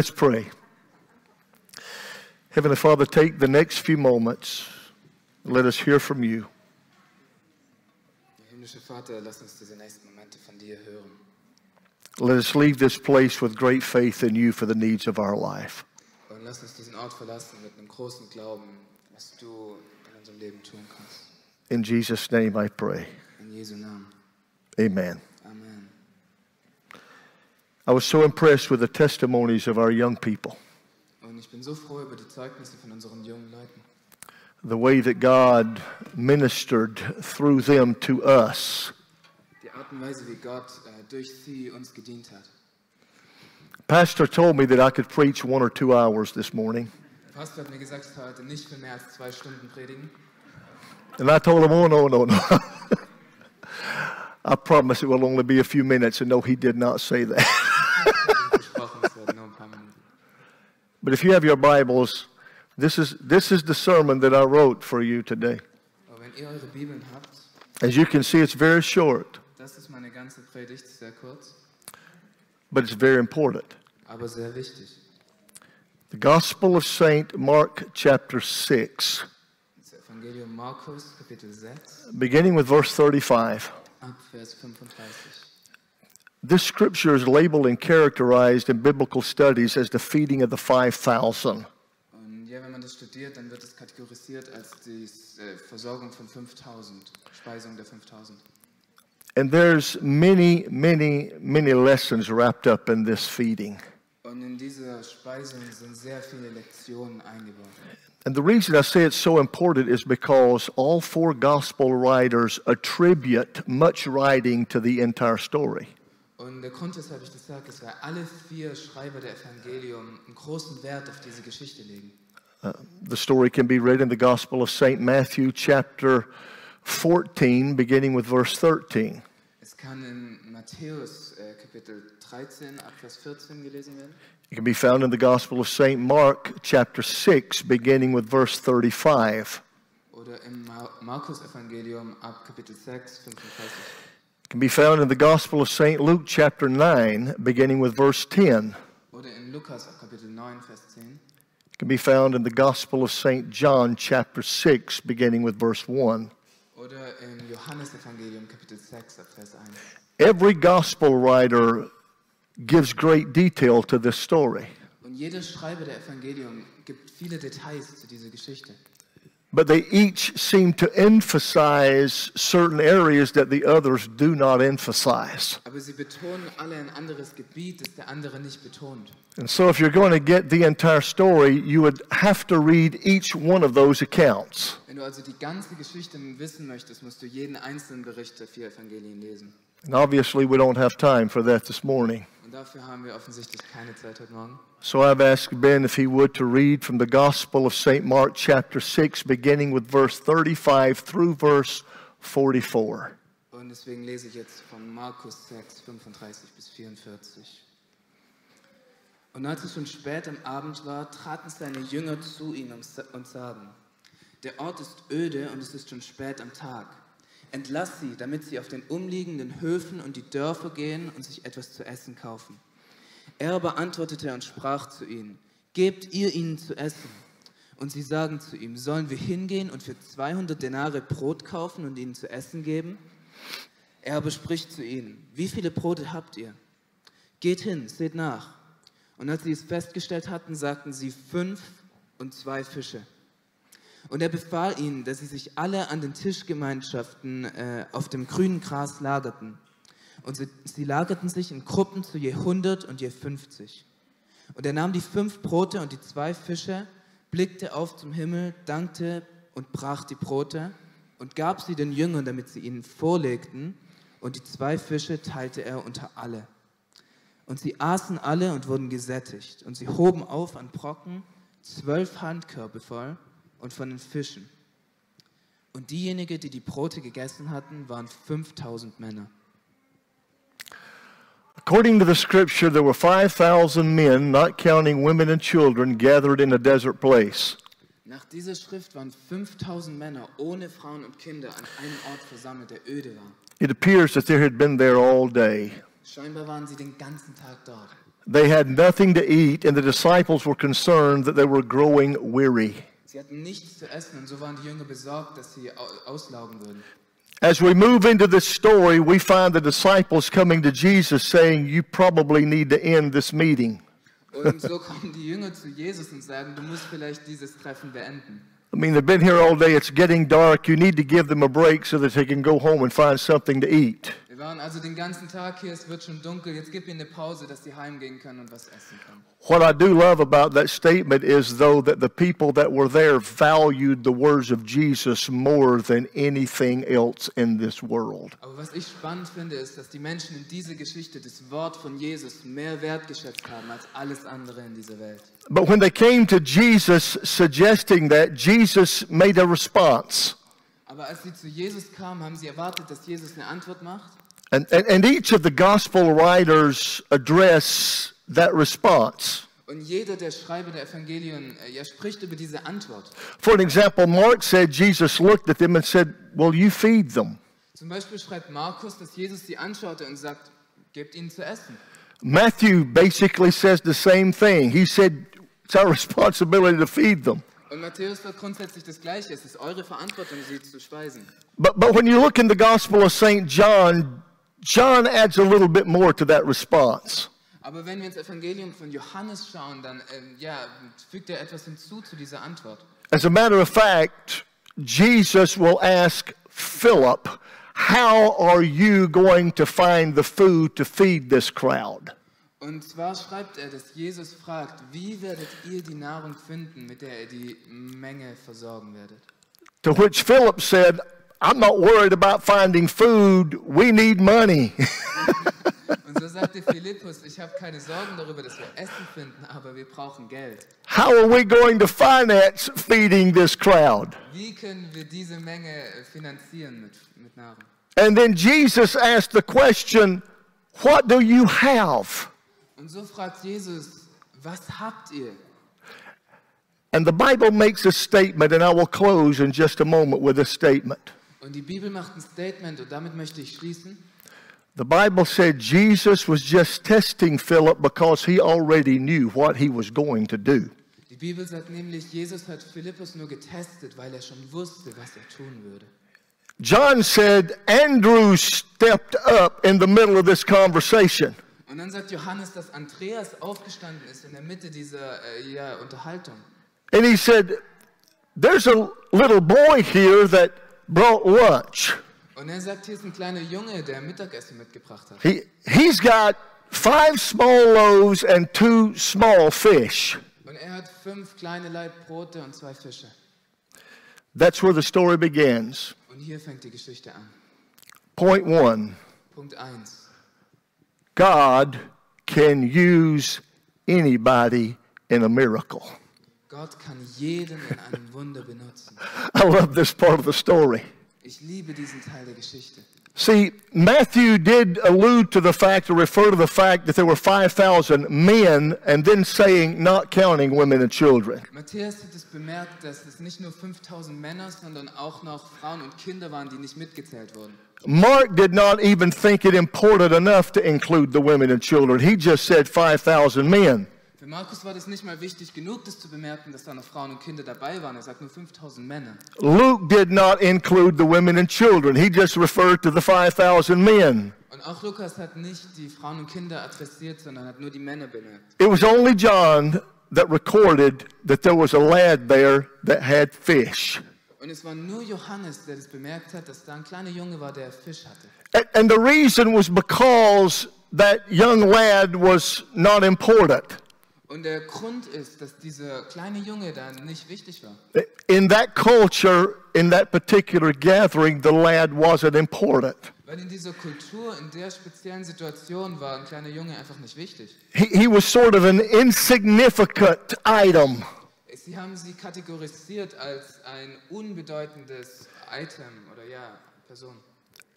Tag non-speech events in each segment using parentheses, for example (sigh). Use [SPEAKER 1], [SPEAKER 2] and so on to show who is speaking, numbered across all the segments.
[SPEAKER 1] Let's pray. Heavenly Father, take the next few moments. Let us hear from you.
[SPEAKER 2] Himmlischer Vater, lass uns diese nächsten Momente von dir hören.
[SPEAKER 1] Let us leave this place with great faith in you for the needs of our life.
[SPEAKER 2] Und lass uns diesen Ort verlassen mit einem großen Glauben, was du in unserem Leben tun kannst.
[SPEAKER 1] In Jesus' name I pray.
[SPEAKER 2] In Jesu Namen.
[SPEAKER 1] Amen.
[SPEAKER 2] Amen.
[SPEAKER 1] I was so impressed with the testimonies of our young people,
[SPEAKER 2] Und ich bin so froh über die von unseren jungen Leuten.
[SPEAKER 1] the way that God ministered through them to us.
[SPEAKER 2] Die Art und Weise, wie Gott äh, durch sie uns hat.
[SPEAKER 1] Pastor told me that I could preach one or two hours this morning.
[SPEAKER 2] Pastor hat mir gesagt, ich soll heute nicht für mehr als zwei Stunden predigen.
[SPEAKER 1] And I told him, oh, no, no, no. (laughs) I promise it will only be a few minutes. And no, he did not say that. (laughs)
[SPEAKER 2] Ich habe versprochen, es werden nur ein paar Minuten.
[SPEAKER 1] but if you have your Bibles, this is, this is the sermon that I wrote for you today.
[SPEAKER 2] Aber wenn ihr eure Bibeln habt,
[SPEAKER 1] As you can see, it's very short,
[SPEAKER 2] das ist meine ganze Predigt, sehr kurz,
[SPEAKER 1] but it's very important.
[SPEAKER 2] aber sehr wichtig.
[SPEAKER 1] The Gospel of St. Mark, chapter 6,
[SPEAKER 2] Markus, 6,
[SPEAKER 1] beginning with verse 35.
[SPEAKER 2] ab Vers 35.
[SPEAKER 1] This scripture is labeled and characterized in biblical studies as the feeding of the 5,000.
[SPEAKER 2] Ja, wenn man das studiert, dann wird es kategorisiert als die äh, Versorgung von 5000, Speisung der 5000.
[SPEAKER 1] And there's many, many, many lessons wrapped up in this feeding.
[SPEAKER 2] Und in dieser Speisung sind sehr viele Lektionen eingebaut.
[SPEAKER 1] And the reason I say it's so important is because all four gospel writers attribute much writing to the entire story.
[SPEAKER 2] Und der Grund, weshalb ich das sage, ist, weil alle vier Schreiber der Evangelium einen großen Wert auf diese Geschichte legen.
[SPEAKER 1] Uh, the story can be read in the Gospel of St. Matthew, chapter 14, beginning with verse 13.
[SPEAKER 2] Es kann in Matthäus äh, Kapitel 13 ab Vers 14 gelesen werden.
[SPEAKER 1] It can be found in the Gospel of St. Mark, chapter 6, beginning with verse 35.
[SPEAKER 2] Oder im Mar Markus Evangelium ab Kapitel 6, 35.
[SPEAKER 1] Can be found in the Gospel of St. Luke, chapter 9, beginning with verse 10.
[SPEAKER 2] Oder in Lukas Kapitel 9, Vers 10.
[SPEAKER 1] It can be found in the Gospel of St. John, chapter 6, beginning with verse 1.
[SPEAKER 2] Oder im Johannesevangelium Kapitel 6 Vers 1.
[SPEAKER 1] Every gospel writer gives great detail to this story,
[SPEAKER 2] Und jeder Schreiber der Evangelium gibt viele Details zu dieser Geschichte.
[SPEAKER 1] But they each seem to emphasize certain areas that the others do not emphasize.
[SPEAKER 2] Aber sie alle ein Gebiet, das der nicht.
[SPEAKER 1] And so, if you're going to get the entire story, you would have to read each one of those accounts.
[SPEAKER 2] Wenn du also die ganze Geschichte wissen möchtest, musst du jeden einzelnen Bericht der vier Evangelien lesen.
[SPEAKER 1] And obviously, we don't have time for that this morning.
[SPEAKER 2] Und dafür haben wir offensichtlich keine Zeit heute Morgen.
[SPEAKER 1] So I've asked Ben if he would to read from the Gospel of St. Mark, chapter 6, beginning with verse 35 through verse 44.
[SPEAKER 2] Und deswegen lese ich jetzt von Markus 6, 35 bis 44. Und als es schon spät am Abend war, traten seine Jünger zu ihm und sagen, der Ort ist öde und es ist schon spät am Tag. Entlass sie, damit sie auf den umliegenden Höfen und die Dörfer gehen und sich etwas zu essen kaufen. Er aber antwortete und sprach zu ihnen, gebt ihr ihnen zu essen. Und sie sagen zu ihm, sollen wir hingehen und für 200 Denare Brot kaufen und ihnen zu essen geben? Er aber spricht zu ihnen, wie viele Brote habt ihr? Geht hin, seht nach. Und als sie es festgestellt hatten, sagten sie fünf und zwei Fische. Und er befahl ihnen, dass sie sich alle an den Tischgemeinschaften äh, auf dem grünen Gras lagerten. Und sie, sie lagerten sich in Gruppen zu je 100 und je 50. Und er nahm die fünf Brote und die zwei Fische, blickte auf zum Himmel, dankte und brach die Brote und gab sie den Jüngern, damit sie ihnen vorlegten. Und die zwei Fische teilte er unter alle. Und sie aßen alle und wurden gesättigt. Und sie hoben auf an Brocken zwölf Handkörbe voll und von den Fischen. Und diejenigen, die die Brote gegessen hatten, waren 5000 Männer.
[SPEAKER 1] According to the scripture, there were 5,000 men, not counting women and children, gathered in a desert place.
[SPEAKER 2] Nach dieser Schrift waren 5000 Männer ohne Frauen und Kinder an einem Ort versammelt, der öde war.
[SPEAKER 1] It appears that they had been there all day.
[SPEAKER 2] Scheinbar waren sie den ganzen Tag dort.
[SPEAKER 1] they had nothing to eat, and the disciples were concerned that they were growing weary.
[SPEAKER 2] Sie hatten nichts zu essen und so waren die Jünger besorgt, dass sie auslaugen würden.
[SPEAKER 1] As we move into this story, we find the disciples coming to Jesus saying, You probably need to end this meeting.
[SPEAKER 2] Und (laughs) so kommen die Jünger zu Jesus und sagen, du musst vielleicht dieses Treffen beenden.
[SPEAKER 1] I mean, they've been here all day. It's getting dark. You need to give them a break so that they can go home and find something to eat.
[SPEAKER 2] Waren also den ganzen Tag hier, es wird schon dunkel, jetzt gib ihnen eine Pause, dass sie heimgehen können und was essen können.
[SPEAKER 1] What I do love about that statement is, though, that the people that were there valued the words of Jesus more than anything else in this world.
[SPEAKER 2] Aber was ich spannend finde, ist, dass die Menschen in dieser Geschichte das Wort von Jesus mehr wertgeschätzt haben als alles andere in dieser Welt.
[SPEAKER 1] But when they came to Jesus suggesting that, Jesus made a response.
[SPEAKER 2] Aber als sie zu Jesus kamen, haben sie erwartet, dass Jesus eine Antwort macht.
[SPEAKER 1] And, and, and each of the gospel writers address that response.
[SPEAKER 2] Und jeder der Schreiber der Evangelien, er spricht über diese Antwort.
[SPEAKER 1] For an example, Mark said Jesus looked at them and said, Well, you feed them.
[SPEAKER 2] Zum Beispiel schreibt Markus, dass Jesus sie anschaute und sagt, gebt ihnen zu essen.
[SPEAKER 1] Matthew basically says the same thing. He said, It's our (laughs) responsibility to feed them.
[SPEAKER 2] Und Matthäus sagt grundsätzlich das Gleiche. Es ist eure Verantwortung, sie zu speisen.
[SPEAKER 1] But, but when you look in the Gospel of St. John, John adds a little bit more to that response.
[SPEAKER 2] Aber wenn wir ins Evangelium von Johannes schauen, dann ähm, ja, fügt er etwas hinzu zu dieser Antwort.
[SPEAKER 1] As a matter of fact, Jesus will ask Philip, How are you going to find the food to feed this crowd?
[SPEAKER 2] Und zwar schreibt er, dass Jesus fragt, wie werdet ihr die Nahrung finden, mit der ihr die Menge versorgen werdet?
[SPEAKER 1] To which Philip said, I'm not worried about finding food. We need money. (laughs)
[SPEAKER 2] Und so sagte Philippus, ich habe keine Sorgen darüber, dass wir Essen finden, aber wir brauchen Geld.
[SPEAKER 1] How are we going to finance feeding this crowd?
[SPEAKER 2] Wie können wir diese Menge äh, finanzieren mit, mit Nahrung?
[SPEAKER 1] And then Jesus asked the question, What do you have?
[SPEAKER 2] Und so fragt Jesus, was habt ihr?
[SPEAKER 1] And the Bible makes a statement, and I will close in just a moment with a statement.
[SPEAKER 2] Und die Bibel macht ein Statement und damit möchte ich schließen.
[SPEAKER 1] The Bible said Jesus was just testing Philip because he already knew what he was going to do.
[SPEAKER 2] Die Bibel sagt nämlich, Jesus hat Philippus nur getestet, weil er schon wusste, was er tun würde.
[SPEAKER 1] John said Andrew stepped up in the middle of this conversation.
[SPEAKER 2] Und dann sagt Johannes, dass Andreas aufgestanden ist in der Mitte dieser äh, ja, Unterhaltung.
[SPEAKER 1] And he said, There's a little boy here that brought lunch.
[SPEAKER 2] Und er sagt, hier ist ein kleiner Junge, der Mittagessen mitgebracht hat.
[SPEAKER 1] He, he's got five small loaves and two small fish.
[SPEAKER 2] Und er hat fünf kleine Laib Brote und zwei Fische.
[SPEAKER 1] That's where the story begins.
[SPEAKER 2] Und hier fängt die Geschichte an.
[SPEAKER 1] Point one
[SPEAKER 2] Punkt 1.
[SPEAKER 1] God can use anybody in a miracle.
[SPEAKER 2] Gott kann jeden in einem Wunder benutzen.
[SPEAKER 1] I love this part of the story.
[SPEAKER 2] Ich liebe diesen Teil der Geschichte.
[SPEAKER 1] See, Matthew did allude to the fact or refer to the fact that there were 5,000 men and then saying, not counting women and children.
[SPEAKER 2] Matthäus hat es bemerkt, dass es nicht nur 5000 Männer, sondern auch noch Frauen und Kinder waren, die nicht mitgezählt wurden.
[SPEAKER 1] Mark did not even think it important enough to include the women and children. He just said 5,000 men.
[SPEAKER 2] Für Markus war das nicht mal wichtig genug, das zu bemerken, dass da noch Frauen und Kinder dabei waren. Er sagt nur 5000 Männer.
[SPEAKER 1] Luke did not include the women and children. He just referred to the 5,000 men.
[SPEAKER 2] Und auch Lukas hat nicht die Frauen und Kinder adressiert, sondern hat nur die Männer bemerkt.
[SPEAKER 1] It was only John that recorded that there was a lad there that had fish.
[SPEAKER 2] Und es war nur Johannes, der das bemerkt hat, dass da ein kleiner Junge war, der Fisch hatte.
[SPEAKER 1] And, and the reason was because that young lad was not important.
[SPEAKER 2] Und der Grund ist, dass dieser kleine Junge da nicht wichtig war.
[SPEAKER 1] In that culture, in that particular gathering, the lad wasn't important.
[SPEAKER 2] Weil in dieser Kultur, in der speziellen Situation war ein kleiner Junge einfach nicht wichtig.
[SPEAKER 1] He, he was sort of an insignificant item.
[SPEAKER 2] Sie haben sie kategorisiert als ein unbedeutendes Item oder ja, Person.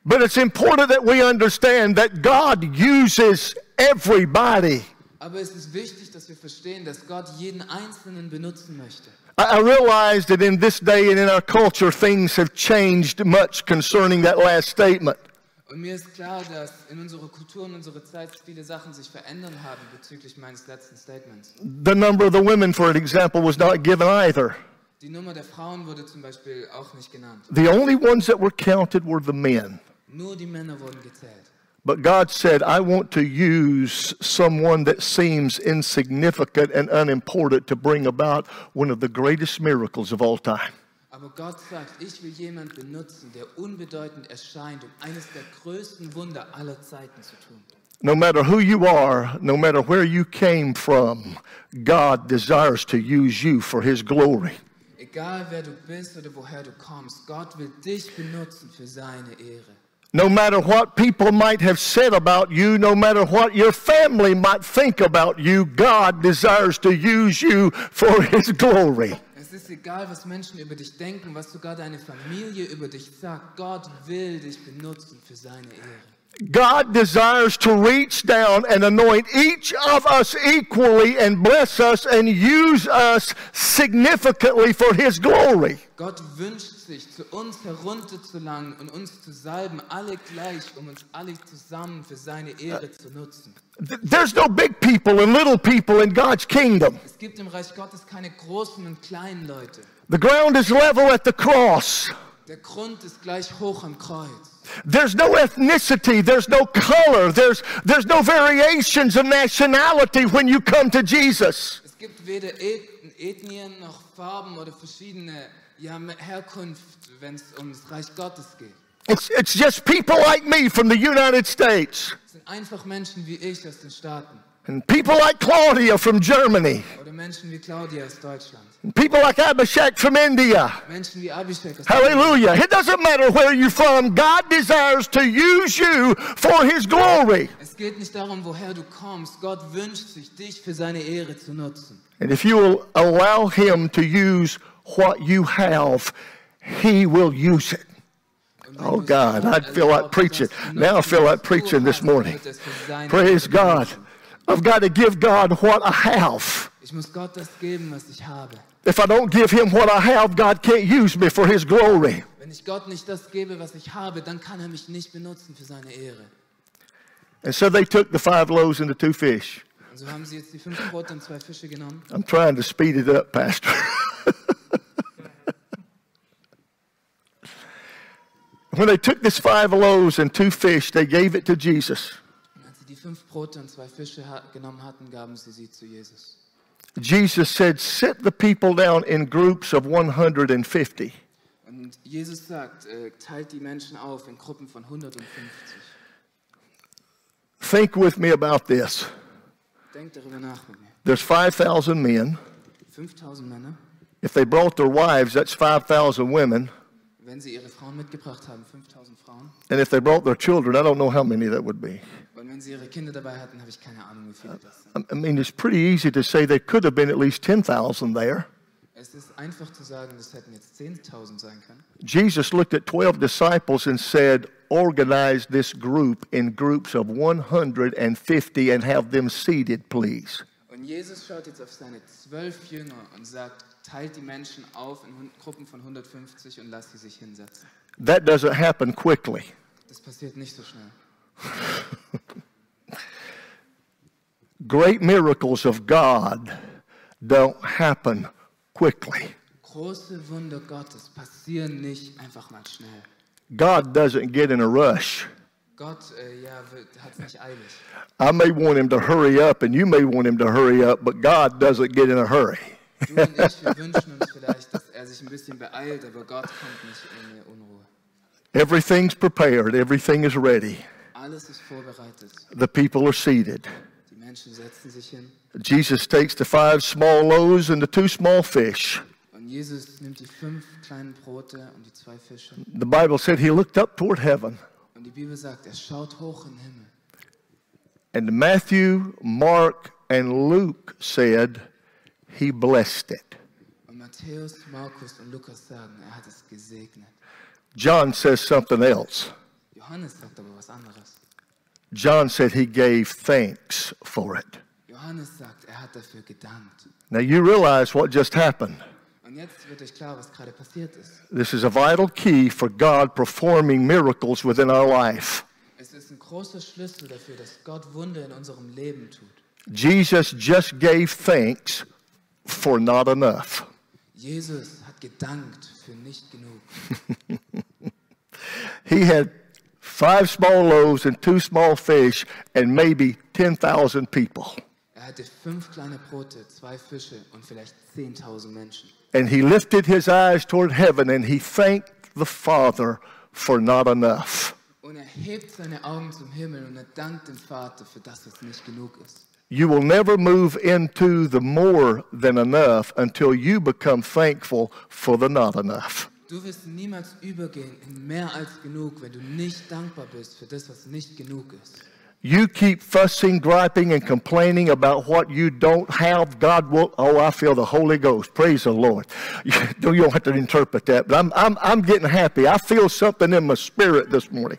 [SPEAKER 1] But it's important that we understand that God uses everybody.
[SPEAKER 2] Aber es ist wichtig, dass wir verstehen, dass Gott jeden Einzelnen benutzen möchte.
[SPEAKER 1] I, realize that in this day and in our culture, things have changed much concerning that last statement.
[SPEAKER 2] Und mir ist klar, dass in unserer Kultur und unserer Zeit viele Sachen sich verändern haben bezüglich meines letzten Statements.
[SPEAKER 1] The number of the women, for example, was not given either.
[SPEAKER 2] Die Nummer der Frauen wurde zum Beispiel auch nicht genannt.
[SPEAKER 1] The only ones that were counted were the men.
[SPEAKER 2] Nur die Männer wurden gezählt.
[SPEAKER 1] But God said, I want to use someone that seems insignificant and unimportant to bring about one of the greatest miracles of all time.
[SPEAKER 2] Aber Gott sagt, ich will jemanden benutzen, der unbedeutend erscheint, um eines der größten Wunder aller Zeiten zu tun.
[SPEAKER 1] No matter who you are, no matter where you came from, God desires to use you for His glory.
[SPEAKER 2] Egal wer du bist oder woher du kommst, Gott will dich benutzen für seine Ehre.
[SPEAKER 1] No matter what people might have said about you, no matter what your family might think about you, God desires to use you for His glory.
[SPEAKER 2] Es ist egal, was Menschen über dich denken, was sogar deine Familie über dich sagt. Gott will dich benutzen für seine Ehre.
[SPEAKER 1] God desires to reach down and anoint each of us equally and bless us and use us significantly for His glory.
[SPEAKER 2] Gott wünscht sich, zu uns herunterzulangen und uns zu salben, alle gleich, um uns alle zusammen für seine Ehre zu nutzen.
[SPEAKER 1] There's no big people and little people in God's kingdom.
[SPEAKER 2] Es gibt im Reich Gottes keine großen und kleinen Leute.
[SPEAKER 1] The ground is level at the cross.
[SPEAKER 2] Der Grund ist gleich hoch am Kreuz.
[SPEAKER 1] There's no ethnicity, there's no color, there's, there's no variations of nationality when you come to Jesus.
[SPEAKER 2] Es gibt weder Ethnien noch Farben oder verschiedene ja, Herkunft, wenn es das Reich Gottes geht.
[SPEAKER 1] It's, it's just people like me from the United States,
[SPEAKER 2] Es sind einfach Menschen wie ich aus den Staaten
[SPEAKER 1] and people like Claudia from Germany,
[SPEAKER 2] oder Menschen wie Claudia
[SPEAKER 1] and people like Abhishek from India.
[SPEAKER 2] Menschen wie Abhishek aus
[SPEAKER 1] Hallelujah. It doesn't matter where you're from, God desires to use you for His glory.
[SPEAKER 2] Es geht nicht darum, woher du kommst. Gott wünscht sich, dich für seine Ehre zu nutzen.
[SPEAKER 1] And if you will allow Him to use what you have, He will use it. Oh God, I feel like preaching. Now I feel like preaching this morning.
[SPEAKER 2] wird es für seine
[SPEAKER 1] Praise God. I've got to give God what I have.
[SPEAKER 2] Ich muss Gott das geben, was ich habe.
[SPEAKER 1] If I don't give Him what I have, God can't use me for His glory.
[SPEAKER 2] Wenn ich Gott nicht das gebe, was ich habe, dann kann er mich nicht benutzen für seine Ehre.
[SPEAKER 1] And so they took the five loaves and the two fish.
[SPEAKER 2] Und so haben sie jetzt die fünf Brote und zwei Fische genommen.
[SPEAKER 1] I'm trying to speed it up, Pastor. (laughs) when they took this five loaves and two fish, they gave it to Jesus.
[SPEAKER 2] Als sie die fünf Brote und zwei Fische genommen hatten, gaben sie sie zu Jesus.
[SPEAKER 1] Jesus said, Sit the people down in groups of 150.
[SPEAKER 2] Und Jesus sagt, äh, teilt die Menschen auf in Gruppen von 150.
[SPEAKER 1] Think with me about this.
[SPEAKER 2] Denkt darüber nach mit mir.
[SPEAKER 1] There's 5,000 men.
[SPEAKER 2] 5000 Männer,
[SPEAKER 1] If they brought their wives, that's 5,000 women.
[SPEAKER 2] Wenn sie ihre Frauen mitgebracht haben, 5000 Frauen.
[SPEAKER 1] And if they brought their children, I don't know how many that would be.
[SPEAKER 2] Und wenn sie ihre Kinder dabei hatten, habe ich keine Ahnung, wie viele das sind.
[SPEAKER 1] I mean, it's pretty easy to say there could have been at least 10,000 there.
[SPEAKER 2] Es ist einfach zu sagen, das hätten jetzt 10.000 sein können.
[SPEAKER 1] Jesus looked at 12 disciples and said, Organize this group in groups of 150 and have them seated, please.
[SPEAKER 2] Und Jesus schaut jetzt auf seine zwölf Jünger und sagt, teilt die Menschen auf in Gruppen von 150 und lasst sie sich hinsetzen.
[SPEAKER 1] That doesn't happen quickly.
[SPEAKER 2] Das passiert nicht so schnell. (laughs)
[SPEAKER 1] Great miracles of God don't happen quickly.
[SPEAKER 2] Große Wunder Gottes passieren nicht einfach mal schnell.
[SPEAKER 1] God doesn't get in a rush.
[SPEAKER 2] Gott äh, ja, hat es nicht eilig.
[SPEAKER 1] I may want him to hurry up, and you may want him to hurry up, but God doesn't get in a hurry.
[SPEAKER 2] Du und ich, wir wünschen uns vielleicht, dass er sich ein bisschen beeilt, aber Gott kommt nicht in der Unruhe.
[SPEAKER 1] Everything's prepared, everything is ready.
[SPEAKER 2] Alles ist vorbereitet.
[SPEAKER 1] The people are seated.
[SPEAKER 2] Die Menschen setzen sich hin
[SPEAKER 1] Jesus takes the five small loaves and the two small fish.
[SPEAKER 2] und Jesus nimmt die fünf kleinen Brote und die zwei Fische.
[SPEAKER 1] The Bible said he looked up toward heaven.
[SPEAKER 2] Und die Bibel sagt, er schaut hoch in Himmel.
[SPEAKER 1] And Matthew, Mark, and Luke said he blessed it.
[SPEAKER 2] Und Matthäus, Markus und Lukas sagen, er hat es gesegnet.
[SPEAKER 1] John says something else.
[SPEAKER 2] Johannes sagt aber was anderes.
[SPEAKER 1] John said he gave thanks for it.
[SPEAKER 2] Er hat dafür gedankt.
[SPEAKER 1] Now you realize what just happened.
[SPEAKER 2] Und jetzt wird euch klar, was gerade passiert ist.
[SPEAKER 1] This is a vital key for God performing miracles within our life.
[SPEAKER 2] Es ist ein großer Schlüssel dafür, dass Gott Wunder in unserem Leben tut.
[SPEAKER 1] Jesus just gave thanks for not enough.
[SPEAKER 2] Jesus hat gedankt für nicht genug. (laughs)
[SPEAKER 1] He had five small loaves and two small fish and maybe 10,000 people.
[SPEAKER 2] Er hatte fünf kleine Brote, zwei Fische und vielleicht 10.000 Menschen.
[SPEAKER 1] And he lifted his eyes toward heaven and he thanked the Father for not enough.
[SPEAKER 2] Und er hebt seine Augen zum Himmel und er dankt dem Vater für das, was nicht genug ist.
[SPEAKER 1] You will never move into the more than enough until you become thankful for the not enough.
[SPEAKER 2] Du wirst niemals übergehen in mehr als genug, wenn du nicht dankbar bist für das, was nicht genug ist.
[SPEAKER 1] You keep fussing, griping, and complaining about what you don't have. God will. Oh, I feel the Holy Ghost. Praise the Lord. You (laughs) don't, you don't have to interpret that, but I'm, I'm, I'm getting happy. I feel something in my spirit this morning.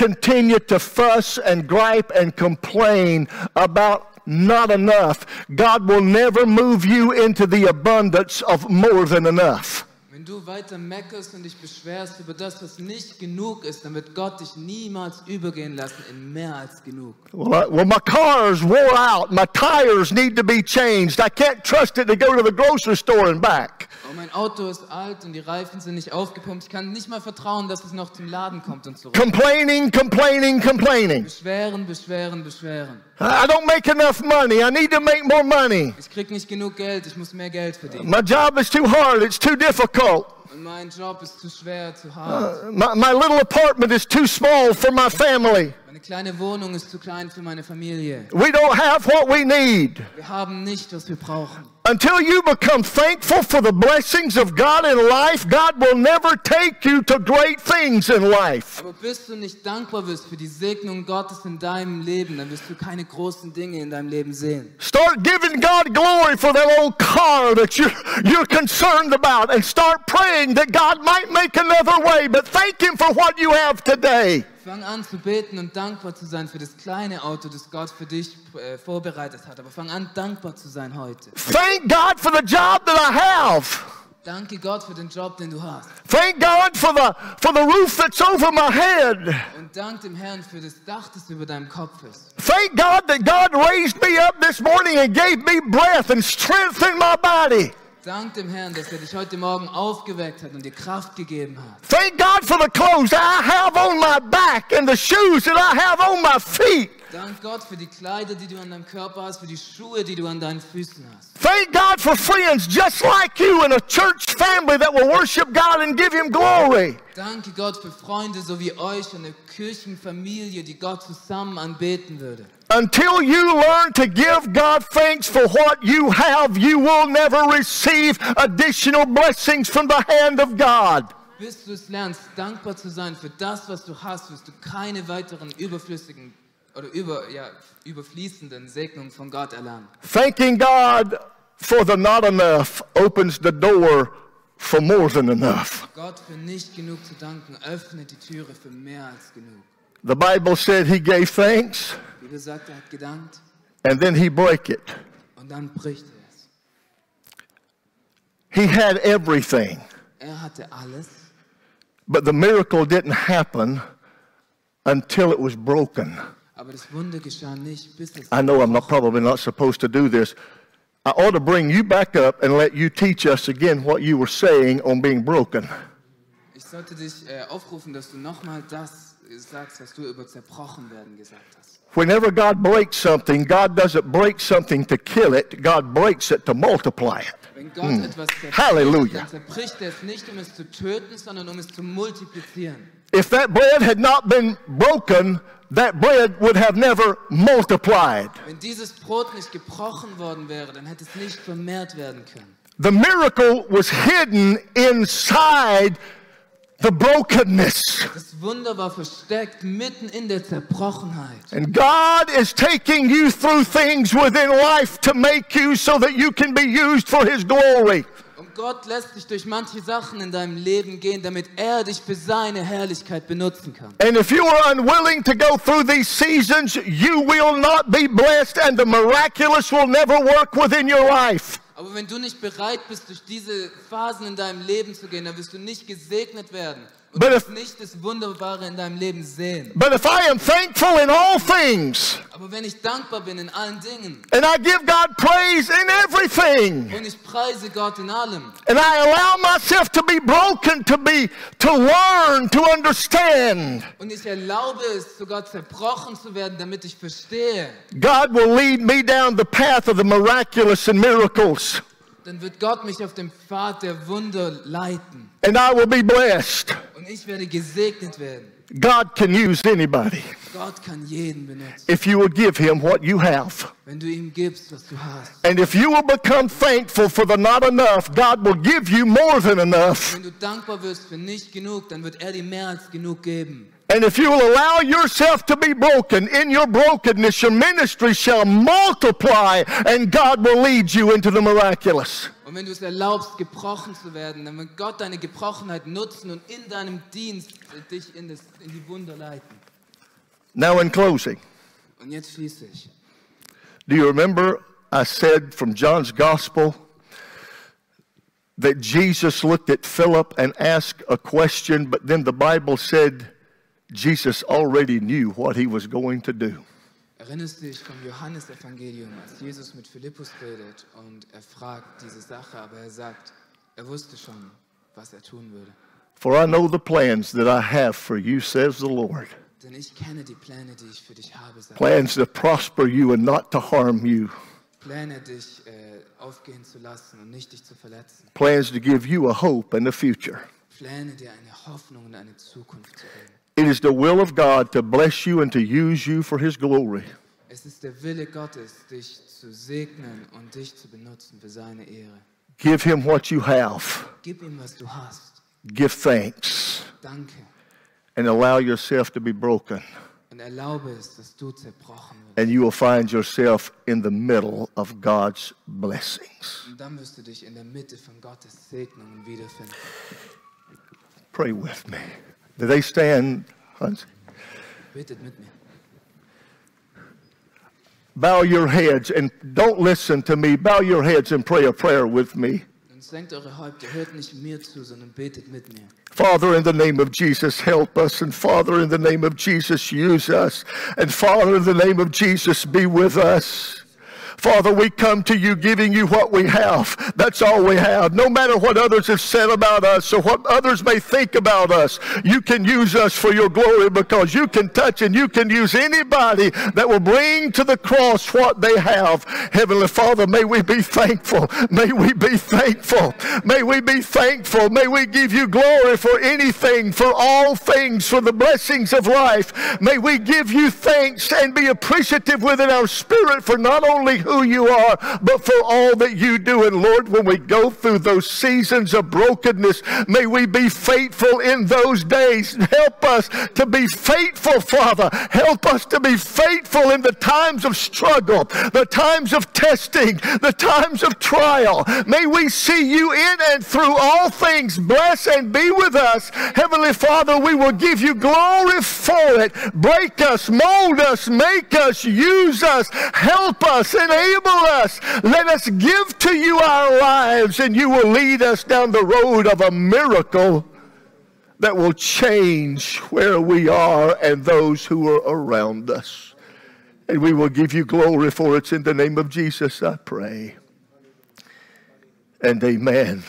[SPEAKER 1] Continue to fuss and gripe and complain about not enough. God will never move you into the abundance of more than enough.
[SPEAKER 2] Wenn du weiter meckerst und dich beschwerst über das, was nicht genug ist, dann wird Gott dich niemals übergehen lassen in mehr als genug.
[SPEAKER 1] Well, I, well, my car's wore out. My tires need to be changed. I can't trust it to go to the grocery store and back.
[SPEAKER 2] Oh, mein Auto ist alt und die Reifen sind nicht aufgepumpt. Ich kann nicht mal vertrauen, dass es noch zum Laden kommt und zurück.
[SPEAKER 1] Complaining, complaining, complaining.
[SPEAKER 2] Beschweren, beschweren, beschweren.
[SPEAKER 1] I don't make enough money. I need to make more money.
[SPEAKER 2] Ich krieg nicht genug Geld, ich muss mehr Geld verdienen.
[SPEAKER 1] My job is too hard. It's too difficult.
[SPEAKER 2] Und mein Job ist zu schwer, zu uh, hart.
[SPEAKER 1] My, my little apartment is too small for my family.
[SPEAKER 2] Meine kleine Wohnung ist zu klein für meine Familie.
[SPEAKER 1] We don't have what we need.
[SPEAKER 2] Wir haben nicht, was wir brauchen.
[SPEAKER 1] Until you become thankful for the blessings of God in life, God will never take you to great things in life.
[SPEAKER 2] Aber bis du nicht dankbar bist für die Segnung Gottes in deinem Leben, dann wirst du keine großen Dinge in deinem Leben sehen.
[SPEAKER 1] Start giving God glory for that old car that you're, you're concerned about and start praying that God might make another way, but thank Him for what you have today.
[SPEAKER 2] Fang an zu beten und dankbar zu sein für das kleine Auto, das Gott für dich äh, vorbereitet hat. Aber fang an, dankbar zu sein heute.
[SPEAKER 1] Thank God for the job that I have.
[SPEAKER 2] Danke Gott für den Job, den du hast.
[SPEAKER 1] Thank God for the, for the roof that's over my head.
[SPEAKER 2] Und dank dem Herrn für das Dach, das über deinem Kopf ist.
[SPEAKER 1] Thank God that God raised me up this morning and gave me breath and strength in my body.
[SPEAKER 2] Dank dem Herrn, dass er dich heute Morgen aufgeweckt hat und dir Kraft gegeben hat.
[SPEAKER 1] Thank God for the clothes I have on my back and the shoes that I have on my feet.
[SPEAKER 2] Dank Gott für die Kleider, die du an deinem Körper hast, für die Schuhe, die du an deinen Füßen hast.
[SPEAKER 1] Thank God for friends just like you in a church family that will worship God and give Him glory.
[SPEAKER 2] Danke Gott für Freunde so wie euch eine Kirchenfamilie, die Gott zusammen anbeten würde.
[SPEAKER 1] Until you learn to give God thanks for what you have, you will never receive additional blessings from the hand of God.
[SPEAKER 2] Bis du es lernst, dankbar zu sein für das, was du hast, wirst du keine weiteren überflüssigen oder über, ja, überfließenden Segnungen von Gott erlangen.
[SPEAKER 1] Thanking God for the not enough opens the door for more than enough.
[SPEAKER 2] Gott für nicht genug zu danken, öffnet die Türe für mehr als genug.
[SPEAKER 1] The Bible said He gave thanks
[SPEAKER 2] er hat gedankt
[SPEAKER 1] and then He broke it.
[SPEAKER 2] und dann bricht er es.
[SPEAKER 1] He had everything,
[SPEAKER 2] Er hatte alles,
[SPEAKER 1] but the miracle didn't happen until it was broken.
[SPEAKER 2] Aber das Wunder geschah nicht, bis es
[SPEAKER 1] I know I'm not probably not supposed to do this. I ought to bring you back up and let you teach us again what you were saying on being broken.
[SPEAKER 2] Ich sollte dich äh, aufrufen, dass du nochmal das sagst, was du über zerbrochen werden gesagt hast.
[SPEAKER 1] Whenever God breaks something, God doesn't break something to kill it, God breaks it to multiply it.
[SPEAKER 2] Wenn Gott etwas zerbricht,
[SPEAKER 1] Halleluja.
[SPEAKER 2] zerbricht er es nicht, um es zu töten, sondern um es zu multiplizieren.
[SPEAKER 1] If that bread had not been broken, that bread would have never multiplied.
[SPEAKER 2] Wenn dieses Brot nicht gebrochen worden wäre, dann hätte es nicht vermehrt werden können.
[SPEAKER 1] The miracle was hidden inside the brokenness.
[SPEAKER 2] Das Wunder war versteckt mitten in der Zerbrochenheit.
[SPEAKER 1] And God is taking you through things within life to make you so that you can be used for His glory.
[SPEAKER 2] Gott lässt dich durch manche Sachen in deinem Leben gehen, damit er dich für seine Herrlichkeit benutzen kann.
[SPEAKER 1] And if you are unwilling to go through these seasons, you will not be blessed, and the miraculous will never work within your life.
[SPEAKER 2] Aber wenn du nicht bereit bist, durch diese Phasen in deinem Leben zu gehen, dann wirst du nicht gesegnet werden
[SPEAKER 1] But if-
[SPEAKER 2] nicht das Wunderbare in deinem Leben sehen.
[SPEAKER 1] But if I am thankful in all things,
[SPEAKER 2] Aber wenn ich dankbar bin in allen Dingen
[SPEAKER 1] and I give God praise in everything,
[SPEAKER 2] und ich preise Gott in allem
[SPEAKER 1] and I allow myself to be broken, to be, to learn, to understand,
[SPEAKER 2] und ich erlaube es, sogar zerbrochen zu werden, damit ich verstehe,
[SPEAKER 1] God will lead me down the path of the miraculous and miracles,
[SPEAKER 2] dann wird Gott mich auf dem Pfad der Wunder leiten
[SPEAKER 1] and I will be blessed.
[SPEAKER 2] und ich werde gesegnet werden.
[SPEAKER 1] God can use anybody
[SPEAKER 2] Gott kann jeden benutzen,
[SPEAKER 1] if you will give him what you have.
[SPEAKER 2] wenn du ihm gibst, was du hast.
[SPEAKER 1] And if you will become thankful for the not enough, God will give you more than enough.
[SPEAKER 2] Wenn du dankbar wirst für nicht genug, dann wird er dir mehr als genug geben.
[SPEAKER 1] And if you will allow yourself to be broken, in your brokenness, your ministry shall multiply, and God will lead you into the miraculous.
[SPEAKER 2] Und wenn du es erlaubst, gebrochen zu werden, dann wird Gott deine Gebrochenheit nutzen und in deinem Dienst dich in, das, in die Wunder leiten.
[SPEAKER 1] Now, in closing,
[SPEAKER 2] Und jetzt schließe ich.
[SPEAKER 1] do you remember I said from John's Gospel that Jesus looked at Philip and asked a question, but then the Bible said Jesus already knew what he was going to do.
[SPEAKER 2] Erinnerst du dich vom Johannesevangelium, als Jesus mit Philippus redet und er fragt diese Sache, aber er sagt, er wusste schon, was er tun würde.
[SPEAKER 1] For I know the plans that I have for you, says the Lord.
[SPEAKER 2] Denn ich kenne die Pläne, die ich für dich habe, sagt.
[SPEAKER 1] Plans to prosper you and not to harm you.
[SPEAKER 2] Pläne, dich äh, aufgehen zu lassen und nicht dich zu verletzen.
[SPEAKER 1] Plans to give you a hope and a future.
[SPEAKER 2] Pläne, dir eine Hoffnung und eine Zukunft zu geben.
[SPEAKER 1] It is the will of God to bless you and to use you for His glory.
[SPEAKER 2] Es ist der Wille Gottes, dich zu segnen und dich zu benutzen für seine Ehre.
[SPEAKER 1] Give Him what you have.
[SPEAKER 2] Gib ihm, was du hast.
[SPEAKER 1] Give thanks
[SPEAKER 2] Danke.
[SPEAKER 1] and allow yourself to be broken.
[SPEAKER 2] Und erlaube es, dass du zerbrochen wirst.
[SPEAKER 1] And you will find yourself in the middle of God's blessings.
[SPEAKER 2] Und dann wirst du dich in der Mitte von Gottes Segnungen wiederfinden.
[SPEAKER 1] Pray with me. Do they stand? Hans?
[SPEAKER 2] Betet mit mir.
[SPEAKER 1] Bow your heads and don't listen to me. Bow your heads and pray a prayer with me.
[SPEAKER 2] Und senkt eure Häupter, hört nicht mir zu, sondern betet mit mir.
[SPEAKER 1] Father, in the name of Jesus, help us. And Father, in the name of Jesus, use us. And Father, in the name of Jesus, be with us. Father, we come to you giving you what we have. That's all we have. No matter what others have said about us or what others may think about us, you can use us for your glory because you can touch and you can use anybody that will bring to the cross what they have. Heavenly Father, may we be thankful. May we be thankful. May we be thankful. May we give you glory for anything, for all things, for the blessings of life. May we give you thanks and be appreciative within our spirit for not only who you are, but for all that you do. And Lord, when we go through those seasons of brokenness, may we be faithful in those days. Help us to be faithful, Father. Help us to be faithful in the times of struggle, the times of testing, the times of trial. May we see you in and through all things. Bless and be with us. Heavenly Father, we will give you glory for it. Break us, mold us, make us, use us, help us, enable us. Let us give to you our lives, and you will lead us down the road of a miracle that will change where we are and those who are around us. And we will give you glory for it. In the name of Jesus, I pray. And amen.